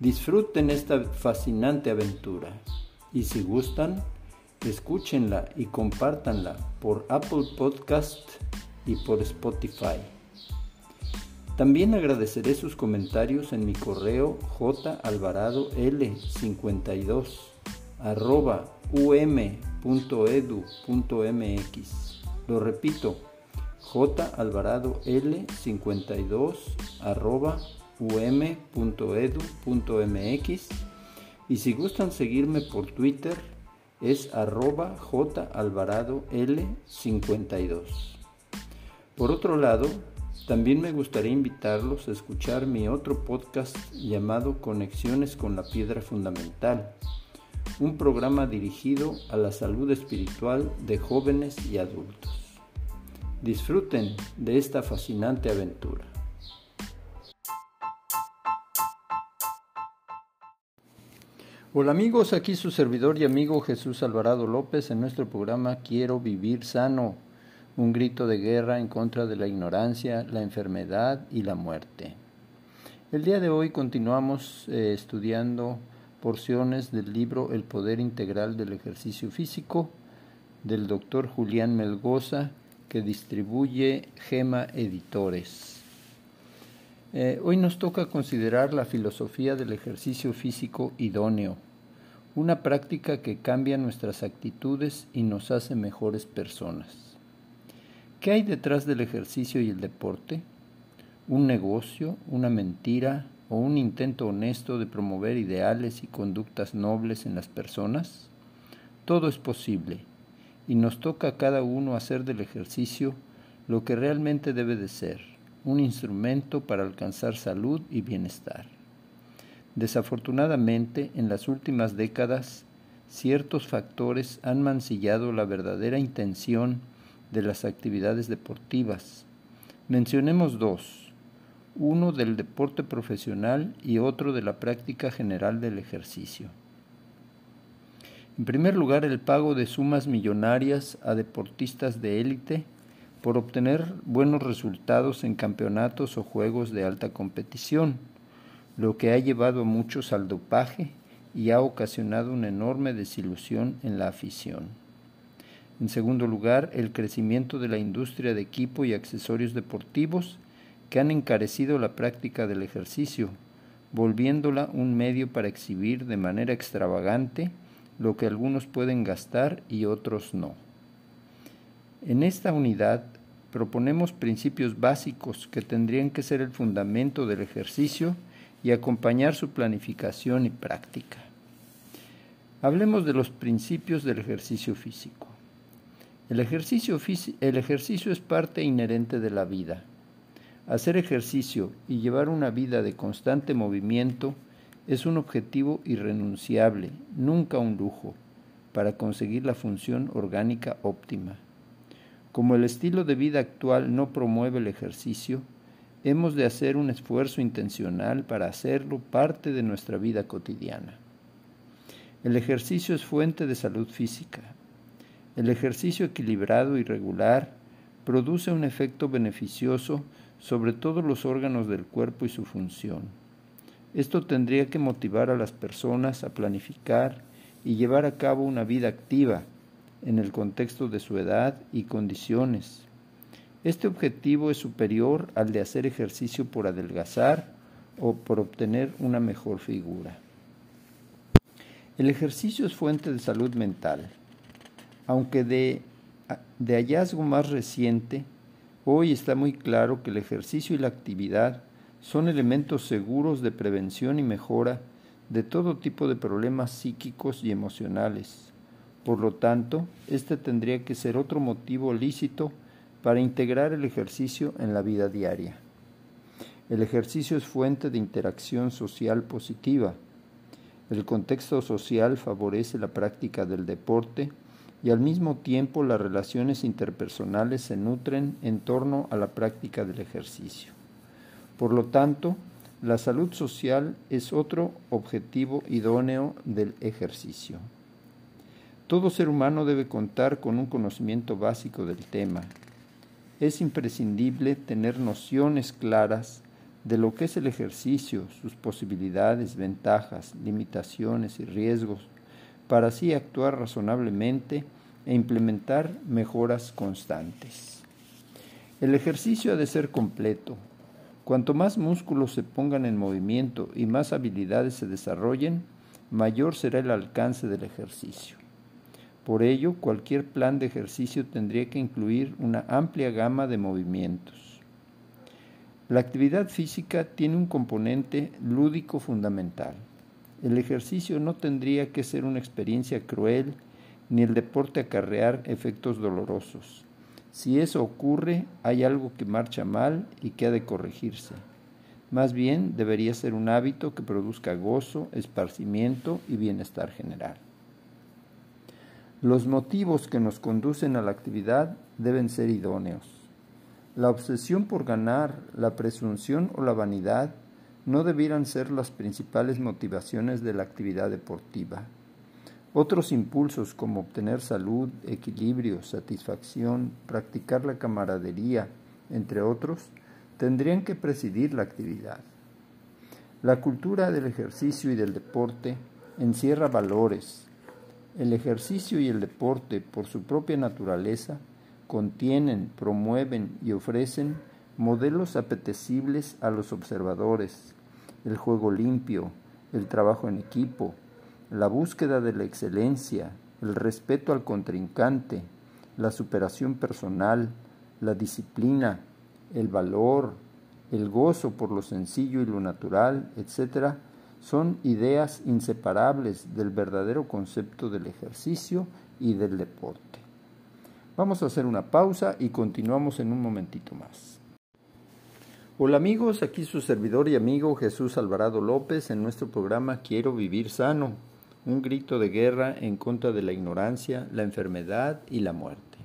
Disfruten esta fascinante aventura y si gustan, escúchenla y compártanla por Apple Podcast y por Spotify. También agradeceré sus comentarios en mi correo jalvaradol52 arroba um.edu.mx. Lo repito, jalvaradol52 arroba um.edu.mx y si gustan seguirme por Twitter es arroba jalvaradol52. Por otro lado, también me gustaría invitarlos a escuchar mi otro podcast llamado Conexiones con la Piedra Fundamental, un programa dirigido a la salud espiritual de jóvenes y adultos. Disfruten de esta fascinante aventura. Hola amigos, aquí su servidor y amigo Jesús Alvarado López en nuestro programa Quiero vivir sano un grito de guerra en contra de la ignorancia, la enfermedad y la muerte. El día de hoy continuamos eh, estudiando porciones del libro El Poder Integral del Ejercicio Físico del doctor Julián Melgoza que distribuye Gema Editores. Eh, hoy nos toca considerar la filosofía del ejercicio físico idóneo, una práctica que cambia nuestras actitudes y nos hace mejores personas. ¿Qué hay detrás del ejercicio y el deporte? ¿Un negocio, una mentira o un intento honesto de promover ideales y conductas nobles en las personas? Todo es posible y nos toca a cada uno hacer del ejercicio lo que realmente debe de ser, un instrumento para alcanzar salud y bienestar. Desafortunadamente, en las últimas décadas, ciertos factores han mancillado la verdadera intención de las actividades deportivas. Mencionemos dos, uno del deporte profesional y otro de la práctica general del ejercicio. En primer lugar, el pago de sumas millonarias a deportistas de élite por obtener buenos resultados en campeonatos o juegos de alta competición, lo que ha llevado a muchos al dopaje y ha ocasionado una enorme desilusión en la afición. En segundo lugar, el crecimiento de la industria de equipo y accesorios deportivos que han encarecido la práctica del ejercicio, volviéndola un medio para exhibir de manera extravagante lo que algunos pueden gastar y otros no. En esta unidad proponemos principios básicos que tendrían que ser el fundamento del ejercicio y acompañar su planificación y práctica. Hablemos de los principios del ejercicio físico. El ejercicio, el ejercicio es parte inherente de la vida. Hacer ejercicio y llevar una vida de constante movimiento es un objetivo irrenunciable, nunca un lujo, para conseguir la función orgánica óptima. Como el estilo de vida actual no promueve el ejercicio, hemos de hacer un esfuerzo intencional para hacerlo parte de nuestra vida cotidiana. El ejercicio es fuente de salud física, el ejercicio equilibrado y regular produce un efecto beneficioso sobre todos los órganos del cuerpo y su función. Esto tendría que motivar a las personas a planificar y llevar a cabo una vida activa en el contexto de su edad y condiciones. Este objetivo es superior al de hacer ejercicio por adelgazar o por obtener una mejor figura. El ejercicio es fuente de salud mental aunque de, de hallazgo más reciente, hoy está muy claro que el ejercicio y la actividad son elementos seguros de prevención y mejora de todo tipo de problemas psíquicos y emocionales. Por lo tanto, este tendría que ser otro motivo lícito para integrar el ejercicio en la vida diaria. El ejercicio es fuente de interacción social positiva. El contexto social favorece la práctica del deporte y al mismo tiempo las relaciones interpersonales se nutren en torno a la práctica del ejercicio. Por lo tanto, la salud social es otro objetivo idóneo del ejercicio. Todo ser humano debe contar con un conocimiento básico del tema. Es imprescindible tener nociones claras de lo que es el ejercicio, sus posibilidades, ventajas, limitaciones y riesgos, para así actuar razonablemente e implementar mejoras constantes. El ejercicio ha de ser completo, Cuanto más músculos se pongan en movimiento y más habilidades se desarrollen, mayor será el alcance del ejercicio. Por ello, cualquier plan de ejercicio tendría que incluir una amplia gama de movimientos. La actividad física tiene un componente lúdico fundamental. El ejercicio no tendría que ser una experiencia cruel ni el deporte acarrear efectos dolorosos. Si eso ocurre, hay algo que marcha mal y que ha de corregirse. Más bien debería ser un hábito que produzca gozo, esparcimiento y bienestar general. Los motivos que nos conducen a la actividad deben ser idóneos. La obsesión por ganar, la presunción o la vanidad no debieran ser las principales motivaciones de la actividad deportiva. Otros impulsos como obtener salud, equilibrio, satisfacción, practicar la camaradería, entre otros, tendrían que presidir la actividad. La cultura del ejercicio y del deporte encierra valores. El ejercicio y el deporte, por su propia naturaleza, contienen, promueven y ofrecen modelos apetecibles a los observadores, el juego limpio, el trabajo en equipo, la búsqueda de la excelencia, el respeto al contrincante, la superación personal, la disciplina, el valor, el gozo por lo sencillo y lo natural, etc., son ideas inseparables del verdadero concepto del ejercicio y del deporte. Vamos a hacer una pausa y continuamos en un momentito más. Hola amigos, aquí su servidor y amigo Jesús Alvarado López en nuestro programa Quiero vivir sano un grito de guerra en contra de la ignorancia, la enfermedad y la muerte.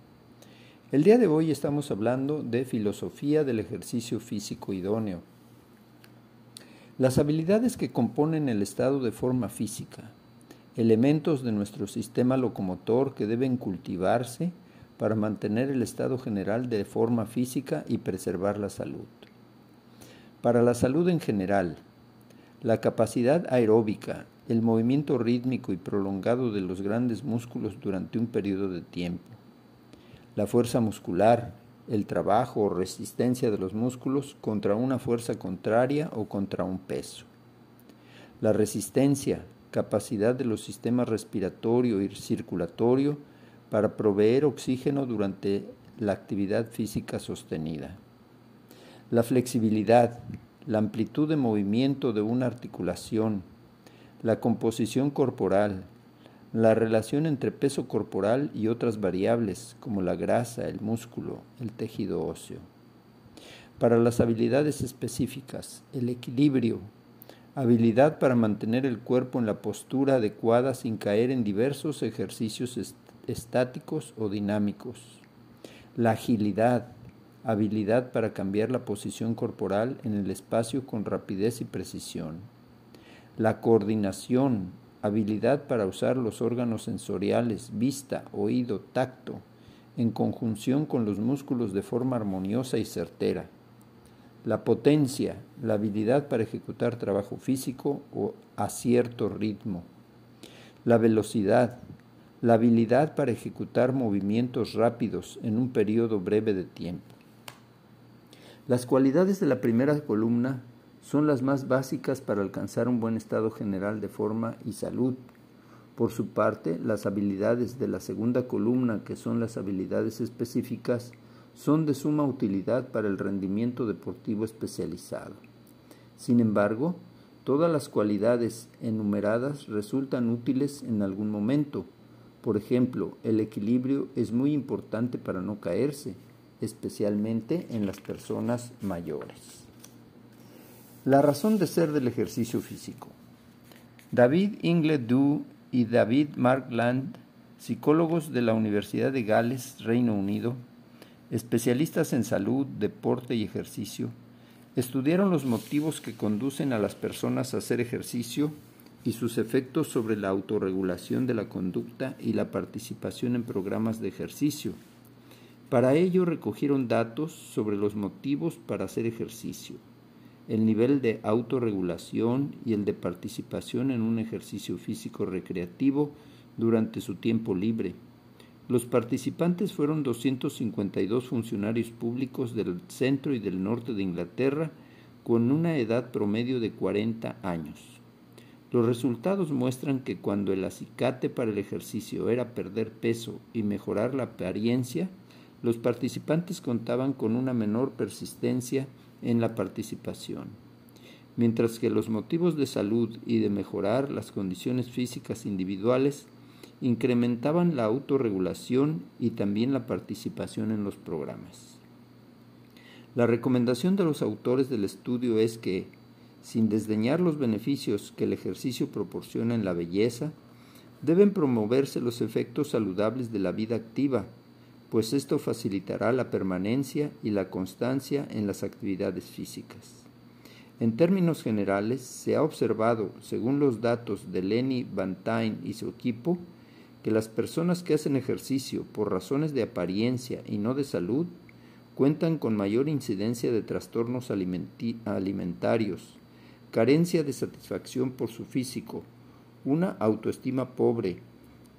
El día de hoy estamos hablando de filosofía del ejercicio físico idóneo. Las habilidades que componen el estado de forma física, elementos de nuestro sistema locomotor que deben cultivarse para mantener el estado general de forma física y preservar la salud. Para la salud en general, la capacidad aeróbica, el movimiento rítmico y prolongado de los grandes músculos durante un periodo de tiempo, la fuerza muscular, el trabajo o resistencia de los músculos contra una fuerza contraria o contra un peso, la resistencia, capacidad de los sistemas respiratorio y circulatorio para proveer oxígeno durante la actividad física sostenida, la flexibilidad, la amplitud de movimiento de una articulación, la composición corporal, la relación entre peso corporal y otras variables como la grasa, el músculo, el tejido óseo. Para las habilidades específicas, el equilibrio, habilidad para mantener el cuerpo en la postura adecuada sin caer en diversos ejercicios estáticos o dinámicos. La agilidad, habilidad para cambiar la posición corporal en el espacio con rapidez y precisión la coordinación, habilidad para usar los órganos sensoriales, vista, oído, tacto, en conjunción con los músculos de forma armoniosa y certera. La potencia, la habilidad para ejecutar trabajo físico o a cierto ritmo. La velocidad, la habilidad para ejecutar movimientos rápidos en un periodo breve de tiempo. Las cualidades de la primera columna son las más básicas para alcanzar un buen estado general de forma y salud. Por su parte, las habilidades de la segunda columna, que son las habilidades específicas, son de suma utilidad para el rendimiento deportivo especializado. Sin embargo, todas las cualidades enumeradas resultan útiles en algún momento. Por ejemplo, el equilibrio es muy importante para no caerse, especialmente en las personas mayores. La razón de ser del ejercicio físico. David Ingledew y David Markland, psicólogos de la Universidad de Gales, Reino Unido, especialistas en salud, deporte y ejercicio, estudiaron los motivos que conducen a las personas a hacer ejercicio y sus efectos sobre la autorregulación de la conducta y la participación en programas de ejercicio. Para ello recogieron datos sobre los motivos para hacer ejercicio, el nivel de autorregulación y el de participación en un ejercicio físico recreativo durante su tiempo libre. Los participantes fueron 252 funcionarios públicos del centro y del norte de Inglaterra con una edad promedio de 40 años. Los resultados muestran que cuando el acicate para el ejercicio era perder peso y mejorar la apariencia, los participantes contaban con una menor persistencia en la participación, mientras que los motivos de salud y de mejorar las condiciones físicas individuales incrementaban la autorregulación y también la participación en los programas. La recomendación de los autores del estudio es que, sin desdeñar los beneficios que el ejercicio proporciona en la belleza, deben promoverse los efectos saludables de la vida activa, pues esto facilitará la permanencia y la constancia en las actividades físicas. En términos generales, se ha observado, según los datos de Lenny Bantain y su equipo, que las personas que hacen ejercicio por razones de apariencia y no de salud cuentan con mayor incidencia de trastornos alimentarios, carencia de satisfacción por su físico, una autoestima pobre,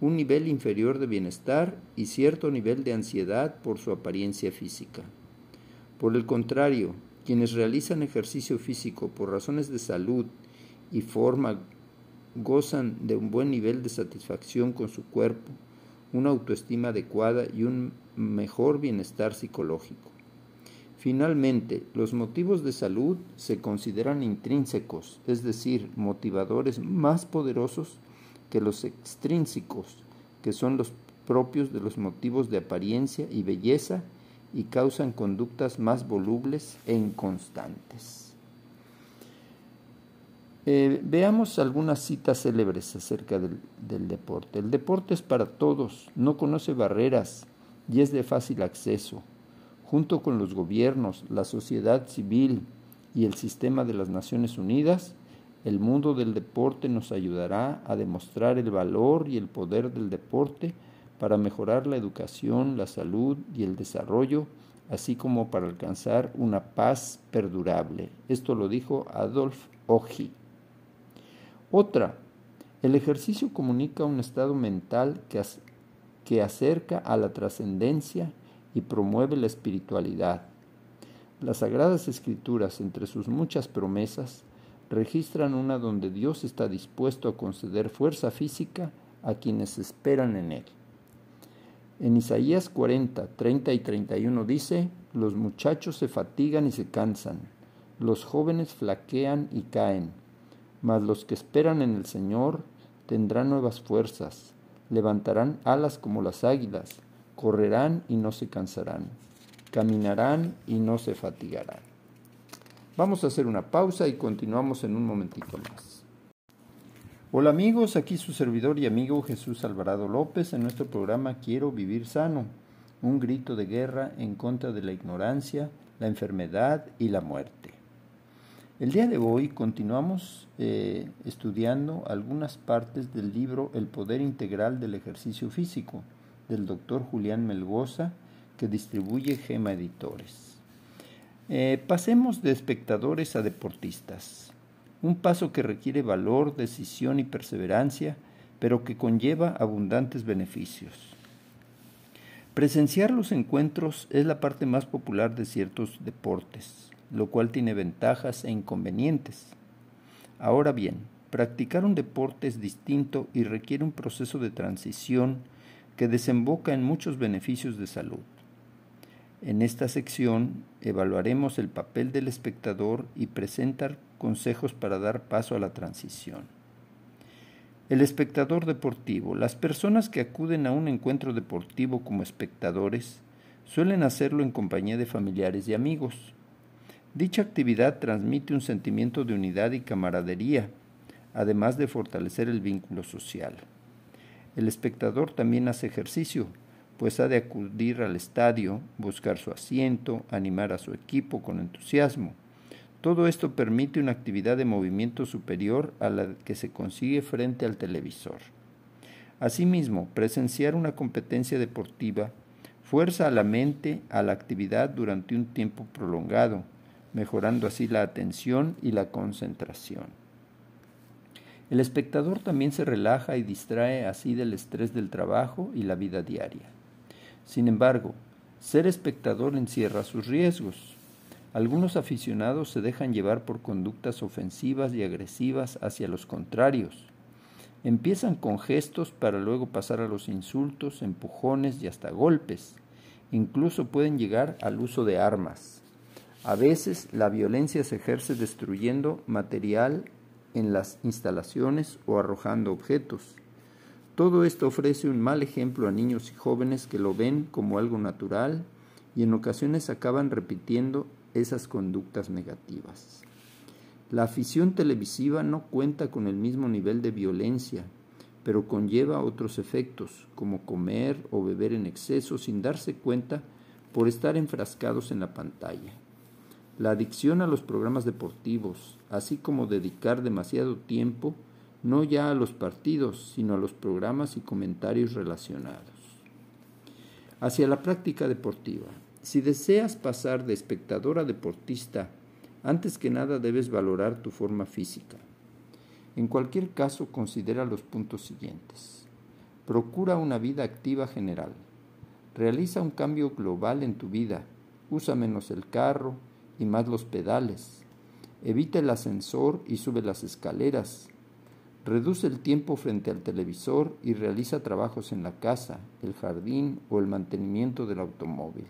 un nivel inferior de bienestar y cierto nivel de ansiedad por su apariencia física. Por el contrario, quienes realizan ejercicio físico por razones de salud y forma gozan de un buen nivel de satisfacción con su cuerpo, una autoestima adecuada y un mejor bienestar psicológico. Finalmente, los motivos de salud se consideran intrínsecos, es decir, motivadores más poderosos que los extrínsecos, que son los propios de los motivos de apariencia y belleza y causan conductas más volubles e inconstantes. Eh, veamos algunas citas célebres acerca del, del deporte. El deporte es para todos, no conoce barreras y es de fácil acceso. Junto con los gobiernos, la sociedad civil y el sistema de las Naciones Unidas, el mundo del deporte nos ayudará a demostrar el valor y el poder del deporte para mejorar la educación, la salud y el desarrollo, así como para alcanzar una paz perdurable. Esto lo dijo Adolf Ogi. Otra, el ejercicio comunica un estado mental que, que acerca a la trascendencia y promueve la espiritualidad. Las sagradas escrituras, entre sus muchas promesas, registran una donde Dios está dispuesto a conceder fuerza física a quienes esperan en Él. En Isaías 40, 30 y 31 dice, los muchachos se fatigan y se cansan, los jóvenes flaquean y caen mas los que esperan en el Señor tendrán nuevas fuerzas, levantarán alas como las águilas, correrán y no se cansarán, caminarán y no se fatigarán. Vamos a hacer una pausa y continuamos en un momentito más. Hola amigos, aquí su servidor y amigo Jesús Alvarado López en nuestro programa Quiero vivir sano, un grito de guerra en contra de la ignorancia, la enfermedad y la muerte. El día de hoy continuamos eh, estudiando algunas partes del libro El Poder Integral del Ejercicio Físico del doctor Julián Melgoza que distribuye Gema Editores. Eh, pasemos de espectadores a deportistas, un paso que requiere valor, decisión y perseverancia, pero que conlleva abundantes beneficios. Presenciar los encuentros es la parte más popular de ciertos deportes lo cual tiene ventajas e inconvenientes. Ahora bien, practicar un deporte es distinto y requiere un proceso de transición que desemboca en muchos beneficios de salud. En esta sección evaluaremos el papel del espectador y presentar consejos para dar paso a la transición. El espectador deportivo. Las personas que acuden a un encuentro deportivo como espectadores suelen hacerlo en compañía de familiares y amigos. Dicha actividad transmite un sentimiento de unidad y camaradería, además de fortalecer el vínculo social. El espectador también hace ejercicio, pues ha de acudir al estadio, buscar su asiento, animar a su equipo con entusiasmo. Todo esto permite una actividad de movimiento superior a la que se consigue frente al televisor. Asimismo, presenciar una competencia deportiva fuerza a la mente a la actividad durante un tiempo prolongado, mejorando así la atención y la concentración. El espectador también se relaja y distrae así del estrés del trabajo y la vida diaria. Sin embargo, ser espectador encierra sus riesgos. Algunos aficionados se dejan llevar por conductas ofensivas y agresivas hacia los contrarios. Empiezan con gestos para luego pasar a los insultos, empujones y hasta golpes. Incluso pueden llegar al uso de armas. A veces la violencia se ejerce destruyendo material en las instalaciones o arrojando objetos. Todo esto ofrece un mal ejemplo a niños y jóvenes que lo ven como algo natural y en ocasiones acaban repitiendo esas conductas negativas. La afición televisiva no cuenta con el mismo nivel de violencia, pero conlleva otros efectos, como comer o beber en exceso sin darse cuenta por estar enfrascados en la pantalla. La adicción a los programas deportivos, así como dedicar demasiado tiempo no ya a los partidos, sino a los programas y comentarios relacionados. Hacia la práctica deportiva. Si deseas pasar de espectador a deportista, antes que nada debes valorar tu forma física. En cualquier caso, considera los puntos siguientes. Procura una vida activa general. Realiza un cambio global en tu vida. Usa menos el carro y más los pedales. Evita el ascensor y sube las escaleras. Reduce el tiempo frente al televisor y realiza trabajos en la casa, el jardín o el mantenimiento del automóvil.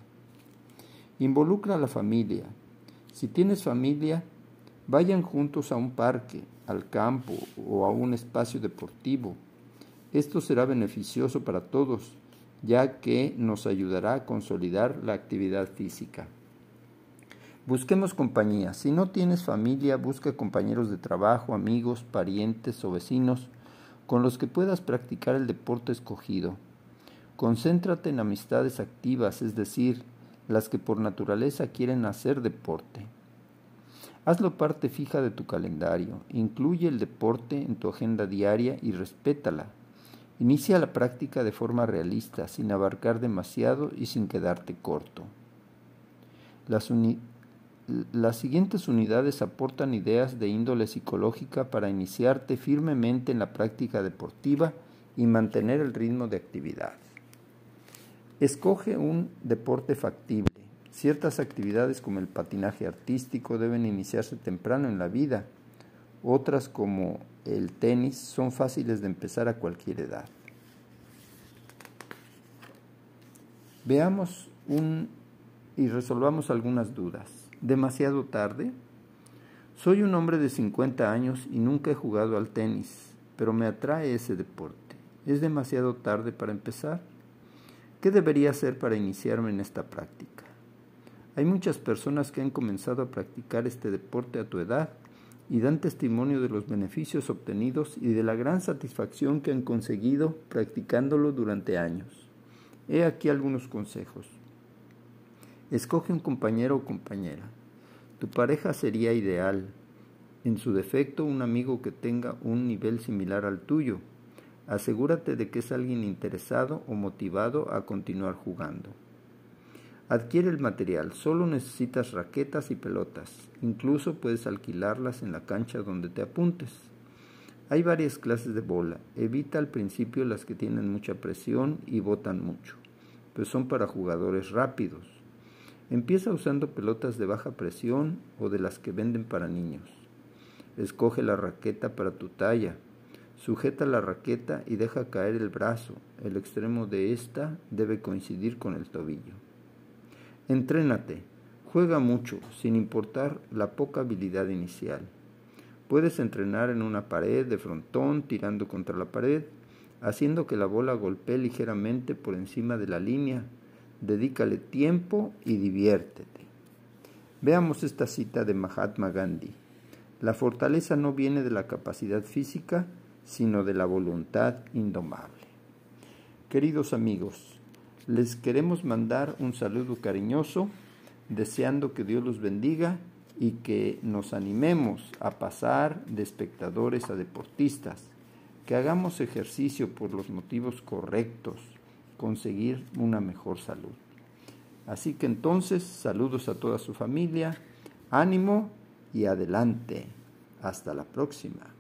Involucra a la familia. Si tienes familia, vayan juntos a un parque, al campo o a un espacio deportivo. Esto será beneficioso para todos, ya que nos ayudará a consolidar la actividad física. Busquemos compañía. Si no tienes familia, busca compañeros de trabajo, amigos, parientes o vecinos con los que puedas practicar el deporte escogido. Concéntrate en amistades activas, es decir, las que por naturaleza quieren hacer deporte. Hazlo parte fija de tu calendario, incluye el deporte en tu agenda diaria y respétala. Inicia la práctica de forma realista, sin abarcar demasiado y sin quedarte corto. Las, las siguientes unidades aportan ideas de índole psicológica para iniciarte firmemente en la práctica deportiva y mantener el ritmo de actividad. Escoge un deporte factible. Ciertas actividades como el patinaje artístico deben iniciarse temprano en la vida. Otras como el tenis son fáciles de empezar a cualquier edad. Veamos un, y resolvamos algunas dudas demasiado tarde? Soy un hombre de 50 años y nunca he jugado al tenis, pero me atrae ese deporte. ¿Es demasiado tarde para empezar? ¿Qué debería hacer para iniciarme en esta práctica? Hay muchas personas que han comenzado a practicar este deporte a tu edad y dan testimonio de los beneficios obtenidos y de la gran satisfacción que han conseguido practicándolo durante años. He aquí algunos consejos. Escoge un compañero o compañera. Tu pareja sería ideal. En su defecto, un amigo que tenga un nivel similar al tuyo. Asegúrate de que es alguien interesado o motivado a continuar jugando. Adquiere el material, solo necesitas raquetas y pelotas, incluso puedes alquilarlas en la cancha donde te apuntes. Hay varias clases de bola, evita al principio las que tienen mucha presión y botan mucho, pues son para jugadores rápidos. Empieza usando pelotas de baja presión o de las que venden para niños. Escoge la raqueta para tu talla. Sujeta la raqueta y deja caer el brazo. El extremo de esta debe coincidir con el tobillo. Entrénate. Juega mucho, sin importar la poca habilidad inicial. Puedes entrenar en una pared de frontón, tirando contra la pared, haciendo que la bola golpee ligeramente por encima de la línea dedícale tiempo y diviértete. Veamos esta cita de Mahatma Gandhi. La fortaleza no viene de la capacidad física, sino de la voluntad indomable. Queridos amigos, les queremos mandar un saludo cariñoso, deseando que Dios los bendiga y que nos animemos a pasar de espectadores a deportistas, que hagamos ejercicio por los motivos correctos, conseguir una mejor salud. Así que entonces, saludos a toda su familia, ánimo y adelante. Hasta la próxima.